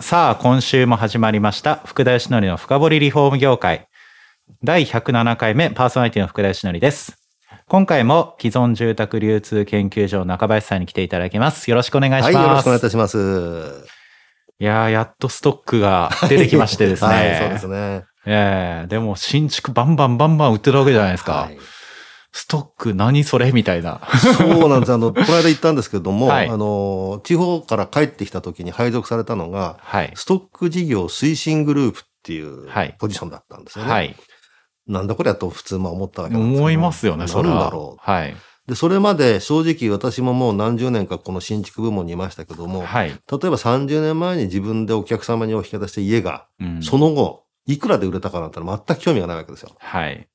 さあ今週も始まりました福田義則の深掘りリフォーム業界。第107回目パーソナリティの福田義則です。今回も既存住宅流通研究所中林さんに来ていただきます。よろしくお願いします。はい、よろしくお願いいたします。いやーやっとストックが出てきましてですね。はい、そうですね。ええでも新築バンバンバンバン売ってるわけじゃないですか、はいストック何それみたいな。そうなんです。あの、この間言ったんですけれども、はい。あの、地方から帰ってきた時に配属されたのが、はい。ストック事業推進グループっていうはい。ポジションだったんですよね。はい。なんだこれやと普通まあ思ったわけなんです思いますよねそれは。だろう。はい。で、それまで正直私ももう何十年かこの新築部門にいましたけども、はい、例えば30年前に自分でお客様にお引き渡した家が、うん。その後、いくらで売れたかなんて全く興味がないわけですよ。はい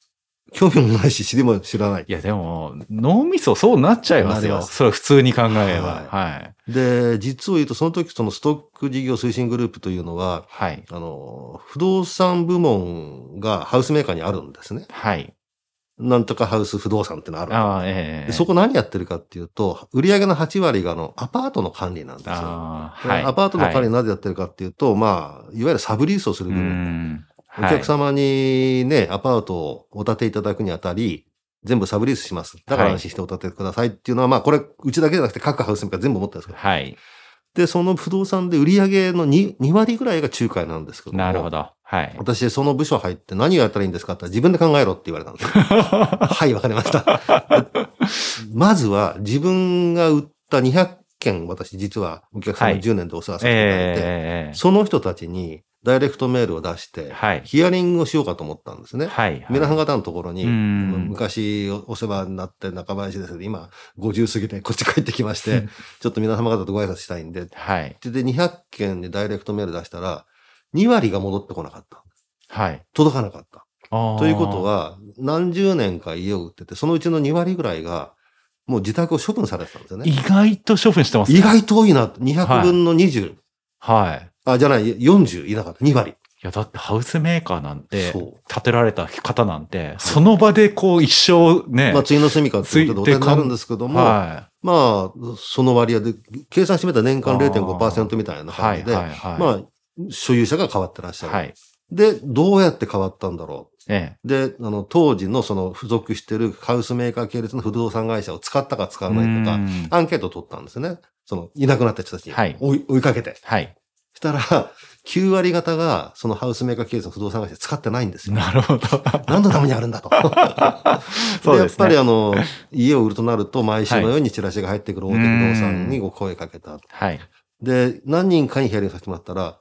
興味もないし、知りも知らない。いや、でも、脳みそそうなっちゃいますよ。すそれは普通に考えれば。ははい。で、実を言うと、その時そのストック事業推進グループというのは、はい。あの、不動産部門がハウスメーカーにあるんですね。はい。なんとかハウス不動産ってのある。ああ、ええでそこ何やってるかっていうと、売上の8割があのアパートの管理なんですよ。ああ、ではい。アパートの管理はいなぜやってるかっていうと、まあ、いわゆるサブリースをするう部分。ん。お客様にね、アパートをお建ていただくにあたり、全部サブリースします。だから安心してお建てくださいっていうのは、まあこれ、うちだけじゃなくて各ハウスメーカー全部持ってるんですけど。はい。で、その不動産で売上の 2, 2割ぐらいが仲介なんですけどもなるほど。はい。私、その部署入って何をやったらいいんですかって自分で考えろって言われたんですよ。はい、わかりました。まずは自分が売った200件、私実はお客様はい10年でお世話させていただいて、ええその人たちにダイレクトメールを出して、はい。ヒアリングをしようかと思ったんですね。はい。皆さん方のところに、うん昔お世話になって中林ですけど、今50過ぎてこっち帰ってきまして、ちょっと皆様方とご挨拶したいんで、はい。で、200件でダイレクトメール出したら、2割が戻ってこなかった。はい。届かなかった。ということ、は、何十年か家を売ってて、そのうちの2割ぐらいが、もう自宅を処分されてたんですよね。意外と処分してますね意外と多いな。200分の20。はい。あ、じゃない、40いなかった。2割。いや、だってハウスメーカーなんて、そう建てられた方なんて、その場でこう一生ね、まあ、次の住みかっていうことでお手になるんですけども、はまあ、その割合で、計算してみたら年間あー0.5%みたいな感じで、いはいはい。まあ、所有者が変わってらっしゃる。はい。で、どうやって変わったんだろえう。で、あの、当時のその付属してるハウスメーカー系列の不動産会社を使ったか使え。わないとか、うんアンケートを取ったんですね。その、いなくなった人たちにはい,、追いかけて。はい。したら、9割方が、そのハウスメーカー系列の不動産会社使ってないんですよ。なるほど。何のためにあるんだと。そうですねやっぱりあの、家を売るとなると、毎週のようにチラシが入ってくる大手不動産にご声かけた。はい。で、何人かにヒアリングさせてもらったら、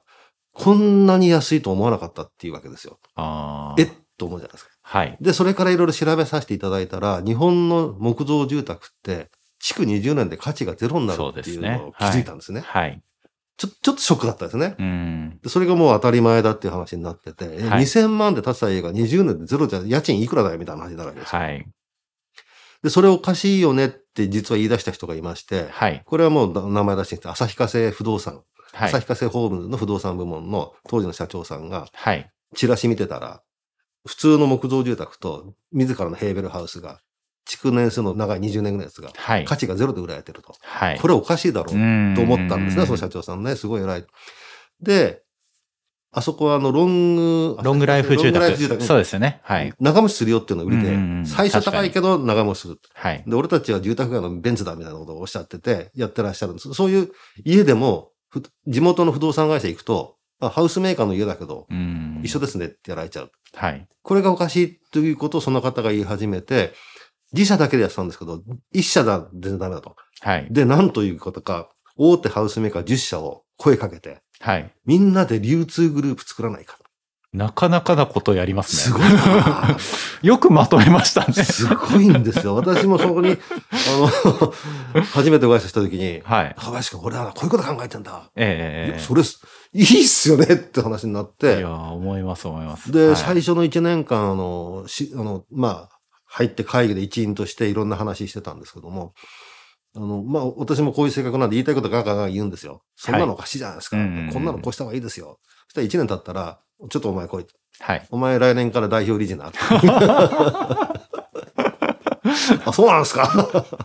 こんなに安いと思わなかったっていうわけですよ。ああ。えっと思うじゃないですか。はい。で、それからいろいろ調べさせていただいたら、日本の木造住宅って、築20年で価値がゼロになるっていうのを気づいたんですね。はい。ちょ、ちょっとショックだったですね。うん。でそれがもう当たり前だっていう話になってて、えはい2000万で建てた家が20年でゼロじゃ、家賃いくらだよみたいな話になるわけですよ。はい。で、それおかしいよねって実は言い出した人がいまして、はい。これはもう名前出してきた旭化成不動産、はい。旭化成ホームズの不動産部門の当時の社長さんが、はい。チラシ見てたら、普通の木造住宅と自らのヘーベルハウスが、築年数の長い20年ぐらいのやつが、はい。価値がゼロで売られてると。はい。これおかしいだろうと思ったんですね、その社長。長さんね。すごい偉い。で、あそこはあの、ロング、ロングライフ住宅。フ住宅。そうですよね。はい。長持ちするよっていうのが売りで最初高いけど長持ちする。はい。で、俺たちは住宅街のベンツだみたいなことをおっしゃってて、やってらっしゃるんです。そういう家でも、ふ地元の不動産会社行くと、あハウスメーカーの家だけど、うん。一緒ですねってやられちゃう。はい。これがおかしいということをその方が言い始めて、自社だけでやってたんですけど、一社だ、全然ダメだと。はい。で、なんということか、大手ハウスメーカー10社を声かけて、はい。みんなで流通グループ作らないか。なかなかなことやりますね。すごいな よくまとめましたね。すごいんですよ。私もそこに、あの、初めてお会いした時に、はい。高林君、俺はこういうこと考えてんだ。いええやそれす、いいっすよねって話になっいてや、、思います思います。で、はい最初の1年間、あの、し、あの、まあ、入って会議で一員としていろんな話してたんですけども、あの、まあ、私もこういう性格なんで言いたいことガーガーガー言うんですよ。そんなのおかしいじゃないですか。うんうんうんこんなのこうした方がいいですよ。そしたら1年経ったら、ちょっとお前来い。はい。お前来年から代表理事な。あ、そうなんですか。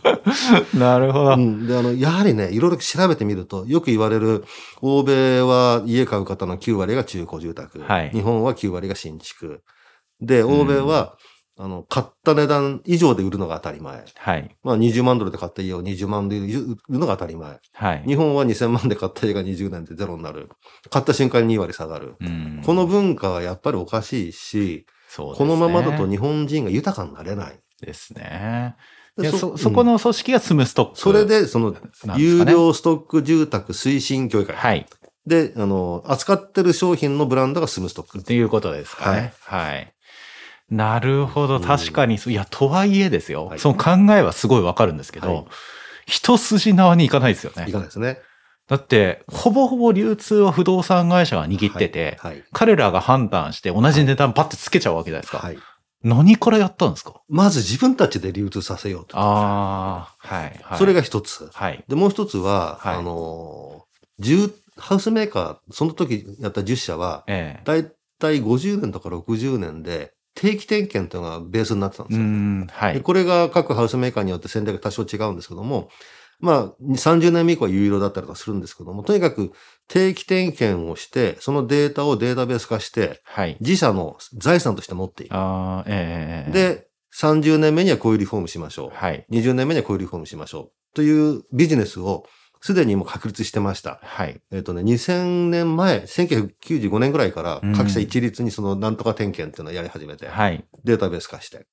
なるほど。うん。で、あの、やはりね、いろいろ調べてみると、よく言われる、欧米は家買う方の9割が中古住宅。はい日本は9割が新築。で、欧米は、あの、買った値段以上で売るのが当たり前。はい。まあ、20万ドルで買った家を20万で売るのが当たり前。はい。日本は2000万で買った家が20年でゼロになる。買った瞬間に2割下がる。うんこの文化はやっぱりおかしいし、そうですこねのままだと日本人が豊かになれない。ですね。そ、そこの組織がスムストック。それ、で、その、有料ストック住宅推進協議会。はい。で、あの、扱ってる商品のブランドがスムストック。っていうことですかね。はい。なるほど。確かに、いや、とはいえですよ。はいその考えはすごいわかるんですけど、はい一筋縄にいかないですよねい。かないですね。だって、ほぼほぼ流通は不動産会社が握ってて、はい。彼らが判断して同じ値段パッてつけちゃうわけじゃないですか。はい。何からやったんですか？まず自分たちで流通させようと。ああ、はい、はい。それが一つ。はい。で、もう一つは、はいあの、住、ハウスメーカー、その時やった10社は、ええ。だいたい50年とか60年で、定期点検というのがベースになってたんでうすよ。ん、はい。でこれが各ハウスメーカーによって戦略が多少違うんですけども、まあ、30年目以降は有料だったりとかするんですけども、とにかく定期点検をして、そのデータをデータベース化して、はい。自社の財産として持っていく。ああ、ええ。、で、30年目にはこういうリフォームしましょう。はい。20年目にはこういうリフォームしましょう。というビジネスをすでにもう確立してました。はい。えっ、とね、2000年前、1995年ぐらいからうん各社一律にそのなんとか点検っていうのをやり始めて、はい。データベース化して。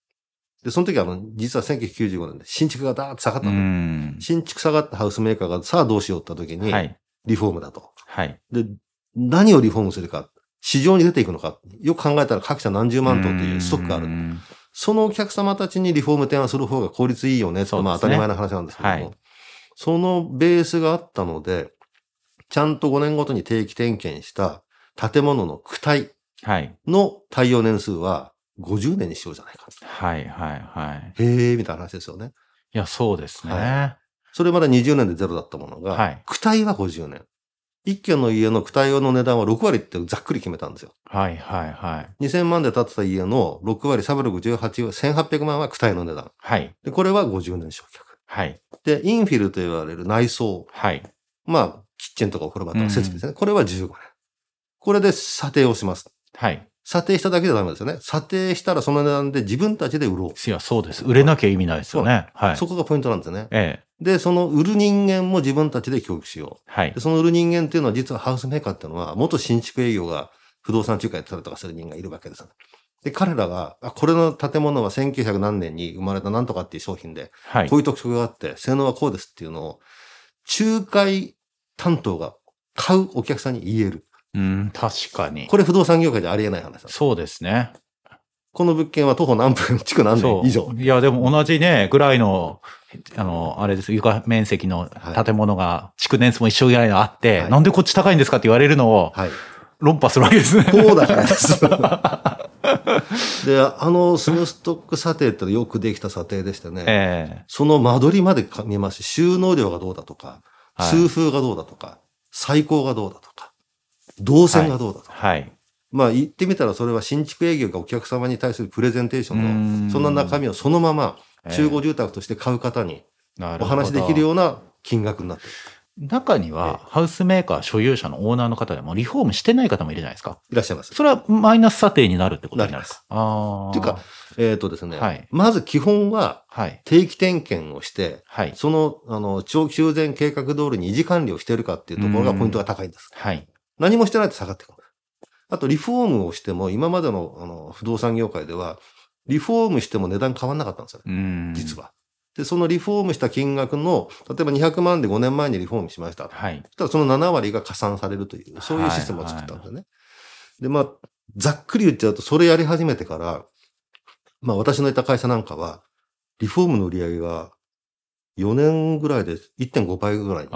で、その時はあの、実は1995年で新築がダーッと下がったうの。ん。新築下がったハウスメーカーがさあどうしようって時に、はい。リフォームだと。はい。で、何をリフォームするか、市場に出ていくのか、よく考えたら各社何十万トンというストックがある。うんそのお客様たちにリフォーム提案する方が効率いいよねっまあ当たり前の話なんですけども、はいそのベースがあったので、ちゃんと5年ごとに定期点検した建物の躯体はい。の耐用年数は50年にしようじゃないか。はい。はい。はい。へえ、みたいな話ですよね。いや、そうですね。はそれまで20年でゼロだったものが、はい躯体は50年。一軒の家の躯体の値段は6割ってざっくり決めたんですよ。はい。はい。はい。2000万で建てた家の6割、368は1800万は躯体の値段。はい。で、これは50年償却。はい。で、インフィルと言われる内装。はい。まあ、キッチンとかお風呂場とか設備ですね。これは15年。これで査定をします。はい。査定しただけじゃダメですよね。査定したらその値段で自分たちで売ろう。いや、そうです。売れなきゃ意味ないですよね。はい。そこがポイントなんですよね。ええ。で、その売る人間も自分たちで教育しよう。はいで、。その売る人間っていうのは実はハウスメーカーっていうのは元新築営業が不動産仲介やってたりとかする人間がいるわけですよ。で、彼らが、あ、これの建物は1900何年に生まれたなんとかっていう商品で、はいこう。いう特徴があって、性能はこうですっていうのを、仲介担当が買うお客さんに言える。うん、確かに。これ不動産業界でありえない話なんです。そうですね。この物件は徒歩何分、地区何。年以上。いや、でも同じね、ぐらいの、あの、あれです、床面積の建物が、築年数も一緒ぐらいのあって、はいなんでこっち高いんですかって言われるのをはい。論破するわけですね。こうだからです。で、あのスムストック査定ってよくできた査定でしてね、ええその間取りまで見ますし、収納量がどうだとか、はい通風がどうだとか、最高がどうだとか、動線がどうだとか。はい。まあ言ってみたらそれは新築営業がお客様に対するプレゼンテーションの、んそんな中身をそのままええ中古住宅として買う方にお話できるような金額になってる。中には、ハウスメーカー所有者のオーナーの方でもリフォームしてない方もいるじゃないですか。いらっしゃいます。それはマイナス査定になるってことになるなりますああ。というか、えっ、とですね、はいまず基本ははい。定期点検をして、はい。その、あの、長期修繕計画通りに維持管理をしているかっていうところがポイントが高いんです。はい。何もしてないと下がってくる。あと、リフォームをしても、今までの、あの、不動産業界では、リフォームしても値段変わんなかったんですよね。うん。実。は。で、そのリフォームした金額の、例えば200万で5年前にリフォームしました。はい。そしたらその7割が加算されるという、そういうシステムを作ったんですよね。で、まあ、ざっくり言っちゃうと、それやり始めてから、まあ私のいた会社なんかは、リフォームの売り上げが4年ぐらいで1.5倍ぐらい増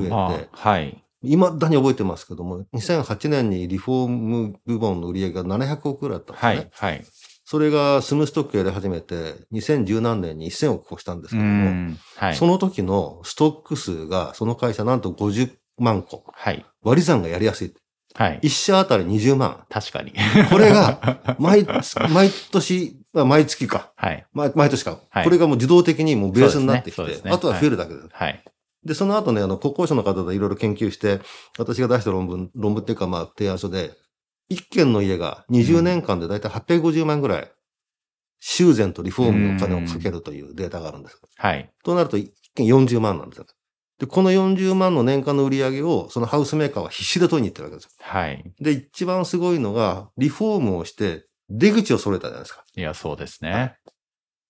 えてまあ、はい。未だに覚えてますけども、2008年にリフォーム部門の売り上げが700億ぐらいだったんですね。はい。はい。それがスムーストックやり始めて、2010何年に1000億越したんですうけども、ん。はい。その時のストック数が、その会社なんと50万個。はい。割り算がやりやすい。はい。一社あたり20万。確かに。これが、毎、毎年、まあ毎月か。はい。毎毎年か、はいこれがもう自動的にもうベースになってきて、ねねあとは増えるだけです。はい。で、その後ね、あの、国交省の方でいろいろ研究して、私が出した論文、論文っていうか、まあ、提案書で、一軒の家が20年間でだいたい850万ぐらい、修繕とリフォームのお金をかけるというデータがあるんです。はい。となると、一軒40万なんですよ。で、この40万の年間の売り上げを、そのハウスメーカーは必死で取りに行ってるわけですよ。はい。で、一番すごいのが、リフォームをして、出口を揃えたじゃないですか。いや、そうですね。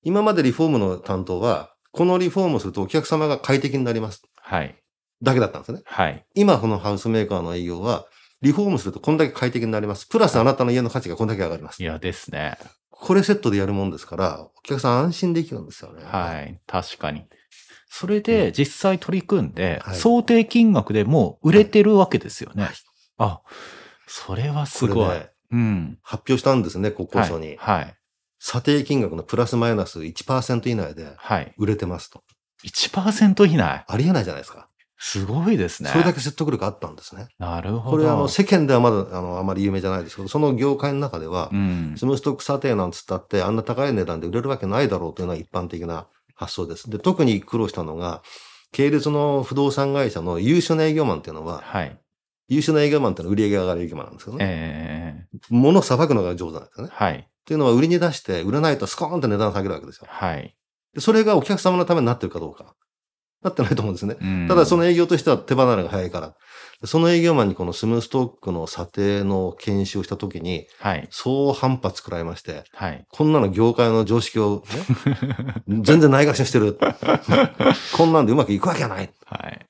今までリフォームの担当は、このリフォームをするとお客様が快適になります。はい。だけだったんですね。はい。今このハウスメーカーの営業は、リフォームするとこんだけ快適になります。プラスあなたの家の価値がこんだけ上がりますい。や、ですね。これセットでやるもんですから、お客さん安心できるんですよね。はい。確かに。それで実際取り組んで、はい想定金額でもう売れてるわけですよね。はいあ、それはすごい。ねうん。発表したんですね、国交省に。はい。査定金額のプラスマイナス1%以内ではい。売れてますと。1%以内？ありえないじゃないですか。すごいですね。それだけ説得力あったんですね。なるほど。これあの世間ではまだあのあまり有名じゃないですけど、その業界の中ではう、ん。スムーストック査定なんつったってあんな高い値段で売れるわけないだろうというのは一般的な発想です。で、特に苦労したのが、系列の不動産会社の優秀な営業マンっていうのは、はい。優秀な営業マンっていうのは売り上げが上がる営業マンなんですけどね。ええ物をさばくのが上手なんですよね。はい。っていうのは売りに出して売らないとスコーンって値段下げるわけですよ。はい。でそれがお客様のためになってるかどうか。なってないと思うんですね。うんただその営業としては手離れが早いから。その営業マンにこのスムーストックの査定の研修をしたときに、はい。そう反発食らいまして、はい。こんなの業界の常識を、ね、全然ないがしにしてる。こんなんでうまくいくわけがない。はい。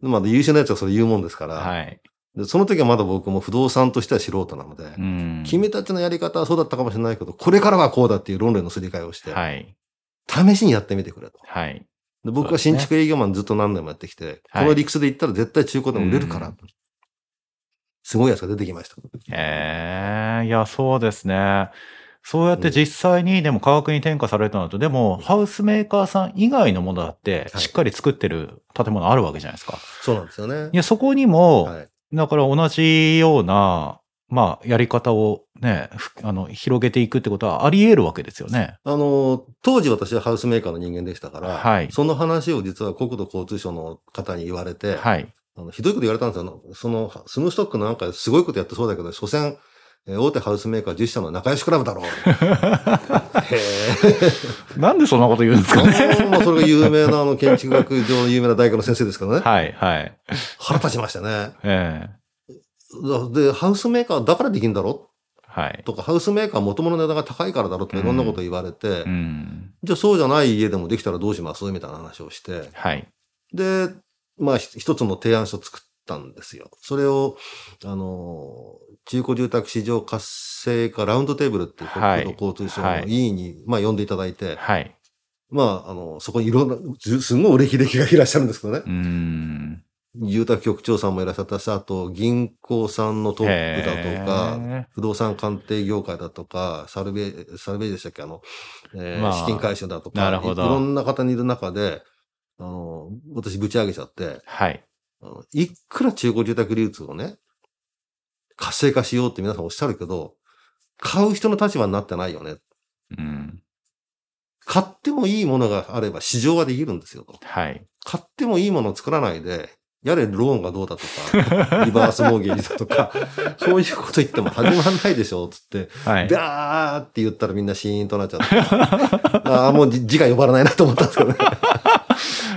まだ優秀なやつはそれ言うもんですから、はい。でその時はまだ僕も不動産としては素人なので、うん。君たちのやり方はそうだったかもしれないけど、これからはこうだっていう論理のすり替えをして、はい。試しにやってみてくれと。はい。で僕は新築営業マンずっと何年もやってきて、はいこの理屈で言ったら絶対中古でも売れるから、うんすごいやつが出てきました。ええいや、そうですね。そうやって実際にでも価格に転嫁されたのと、でもハウスメーカーさん以外のものだってはいしっかり作ってる建物あるわけじゃないですか。そうなんですよねい。や、そこにも、はい、だから同じような、まあ、やり方をね、ふあの、広げていくってことはあり得るわけですよね。あの、当時私はハウスメーカーの人間でしたから、はいその話を実は国土交通省の方に言われて、はい。あのひどいこと言われたんですよ。その、スムーストックのなんかすごいことやってそうだけど、所詮、えー大手ハウスメーカー10社の仲良しクラブだろう。へ なんでそんなこと言うんですかね。え。もうそれが有名なあの建築学上の有名な大学の先生ですからね。はい、はい。腹立ちましたね。ええで、ハウスメーカーだからできんだろ？はい。とか、ハウスメーカー元々の値段が高いからだろとかいろんなこと言われて、うん。じゃあそうじゃない家でもできたらどうします？みたいな話をして、はい。で、まあひ一つの提案書を作ったんですよ。それを、あの、中古住宅市場活性化ラウンドテーブルっていうはい国土交通省はいの委員に、まあ呼んでいただいて、はい。まあ、あの、そこにいろんな、ずすごいお歴々がいらっしゃるんですけどね。うん。住宅局長さんもいらっしゃったし、あと銀行さんのトップだとか、へ不動産鑑定業界だとか、サルベイ、サルベイでしたっけ？あの、えーまあ資金回収だとか、なるほどいいろんな方にいる中で、あの、私ぶち上げちゃって、はい。いくら中古住宅流通をね、活性化しようって皆さんおっしゃるけど、買う人の立場になってないよね。うん。買ってもいいものがあれば市場はできるんですよと。はい。買ってもいいものを作らないで、やれローンがどうだとか、リバースモーゲージだとか、そういうこと言っても始まらないでしょ、つって、はい。ダーって言ったらみんなシーンとなっちゃって。ああ、もうじ字が呼ばれないなと思ったんですけどね。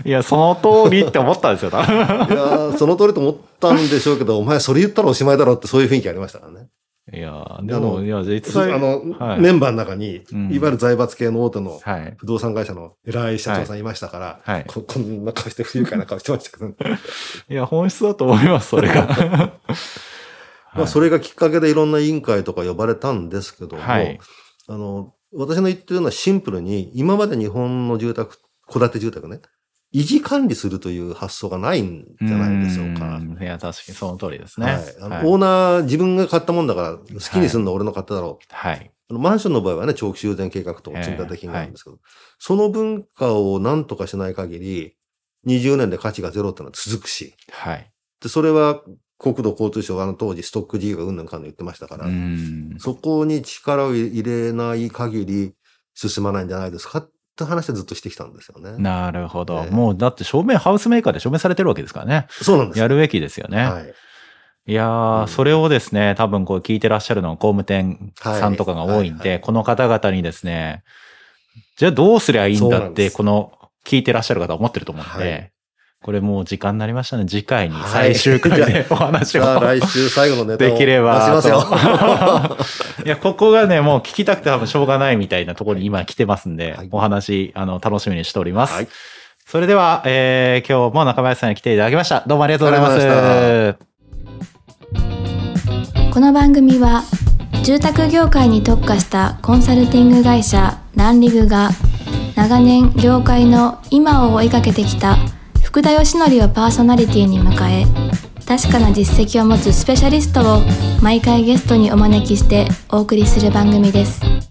いや、その通りって思ったんですよ。多分いやーその通りと思ったんでしょうけど、お前それ言ったらおしまいだろうってそういう雰囲気ありましたからね。いや、でも、いや、実際、あの、はいメンバーの中に、うんいわゆる財閥系の大手のはい。不動産会社の偉い社長さんいましたから、はい。こ こんな顔して不愉快な顔してましたけど、いや、本質だと思います、それが。まあ、それがきっかけでいろんな委員会とか呼ばれたんですけども、はいあの、私の言ってるのはシンプルに、今まで日本の住宅、戸建て住宅ね、維持管理するという発想がないんじゃないでしょうか。んいや、確かにその通りですね。はい。あの、はいオーナー、自分が買ったもんだから、好きにするのは俺の買っただろう。はい。あのマンションの場合はね、長期修繕計画と積立金があるんですけど、その文化を何とかしない限り、20年で価値がゼロってのは続くし、はい。で、それは国土交通省があの当時ストック事業がうんぬんかんぬん言ってましたから、うん。そこに力を入れない限り進まないんじゃないですかって話はずっとしてきたんですよね。なるほど。ねもうだって証明、ハウスメーカーで証明されてるわけですからね。そうなんです。やるべきですよね。はい。いやー、うんそれをですね、多分こう聞いてらっしゃるのは工務店さんとかが多いんで、はいはいはいこの方々にですね、じゃあどうすりゃいいんだって、この聞いてらっしゃる方は思ってると思うんで、はいこれもう時間になりましたね。次回にはい最終回で お話を、じゃあ来週最後のネタをできれば。出しますよ。いや、ここがね、もう聞きたくて多分しょうがないみたいなところに今来てますんで、はいお話、あの、楽しみにしております。はいそれでは、えー、今日も中林さんに来ていただきました。どうもありがとうございます。この番組は住宅業界に特化したコンサルティング会社ランリグが長年業界の今を追いかけてきた福田義則をパーソナリティに迎え確かな実績を持つスペシャリストを毎回ゲストにお招きしてお送りする番組です。